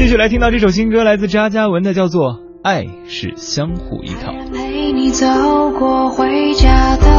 继续来听到这首新歌来自张嘉文的叫做爱是相互依靠。陪你走过回家的